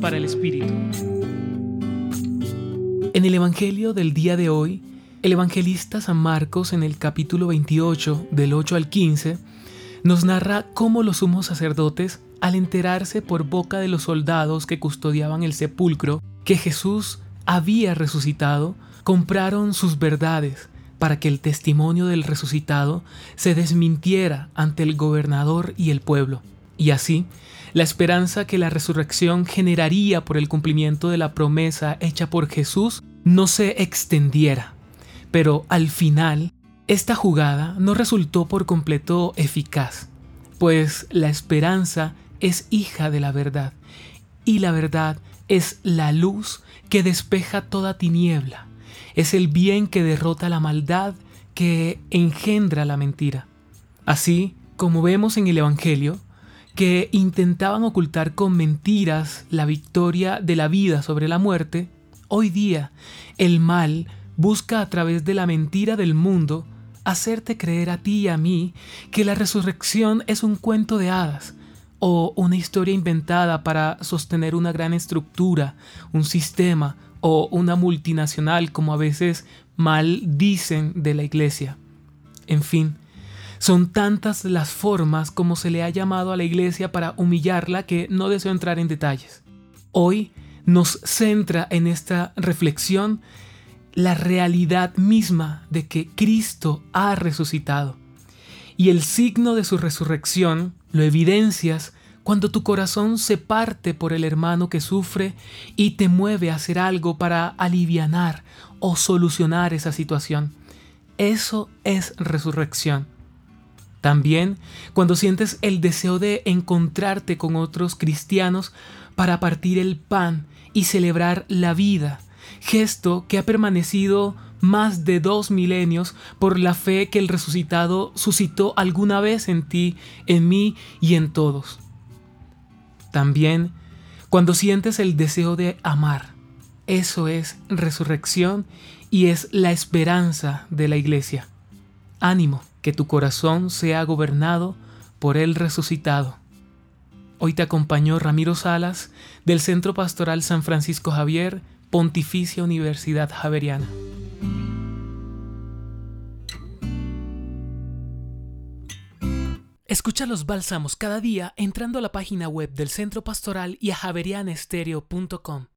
Para el Espíritu. En el Evangelio del día de hoy, el evangelista San Marcos en el capítulo 28 del 8 al 15 nos narra cómo los sumos sacerdotes, al enterarse por boca de los soldados que custodiaban el sepulcro que Jesús había resucitado, compraron sus verdades para que el testimonio del resucitado se desmintiera ante el gobernador y el pueblo. Y así, la esperanza que la resurrección generaría por el cumplimiento de la promesa hecha por Jesús no se extendiera. Pero al final, esta jugada no resultó por completo eficaz, pues la esperanza es hija de la verdad, y la verdad es la luz que despeja toda tiniebla, es el bien que derrota la maldad que engendra la mentira. Así como vemos en el Evangelio, que intentaban ocultar con mentiras la victoria de la vida sobre la muerte, hoy día el mal busca a través de la mentira del mundo hacerte creer a ti y a mí que la resurrección es un cuento de hadas o una historia inventada para sostener una gran estructura, un sistema o una multinacional como a veces mal dicen de la iglesia. En fin, son tantas las formas como se le ha llamado a la iglesia para humillarla que no deseo entrar en detalles. Hoy nos centra en esta reflexión la realidad misma de que Cristo ha resucitado. Y el signo de su resurrección lo evidencias cuando tu corazón se parte por el hermano que sufre y te mueve a hacer algo para alivianar o solucionar esa situación. Eso es resurrección. También cuando sientes el deseo de encontrarte con otros cristianos para partir el pan y celebrar la vida, gesto que ha permanecido más de dos milenios por la fe que el resucitado suscitó alguna vez en ti, en mí y en todos. También cuando sientes el deseo de amar, eso es resurrección y es la esperanza de la iglesia. Ánimo, que tu corazón sea gobernado por el resucitado. Hoy te acompañó Ramiro Salas del Centro Pastoral San Francisco Javier Pontificia Universidad Javeriana. Escucha los bálsamos cada día entrando a la página web del Centro Pastoral y a javerianestereo.com.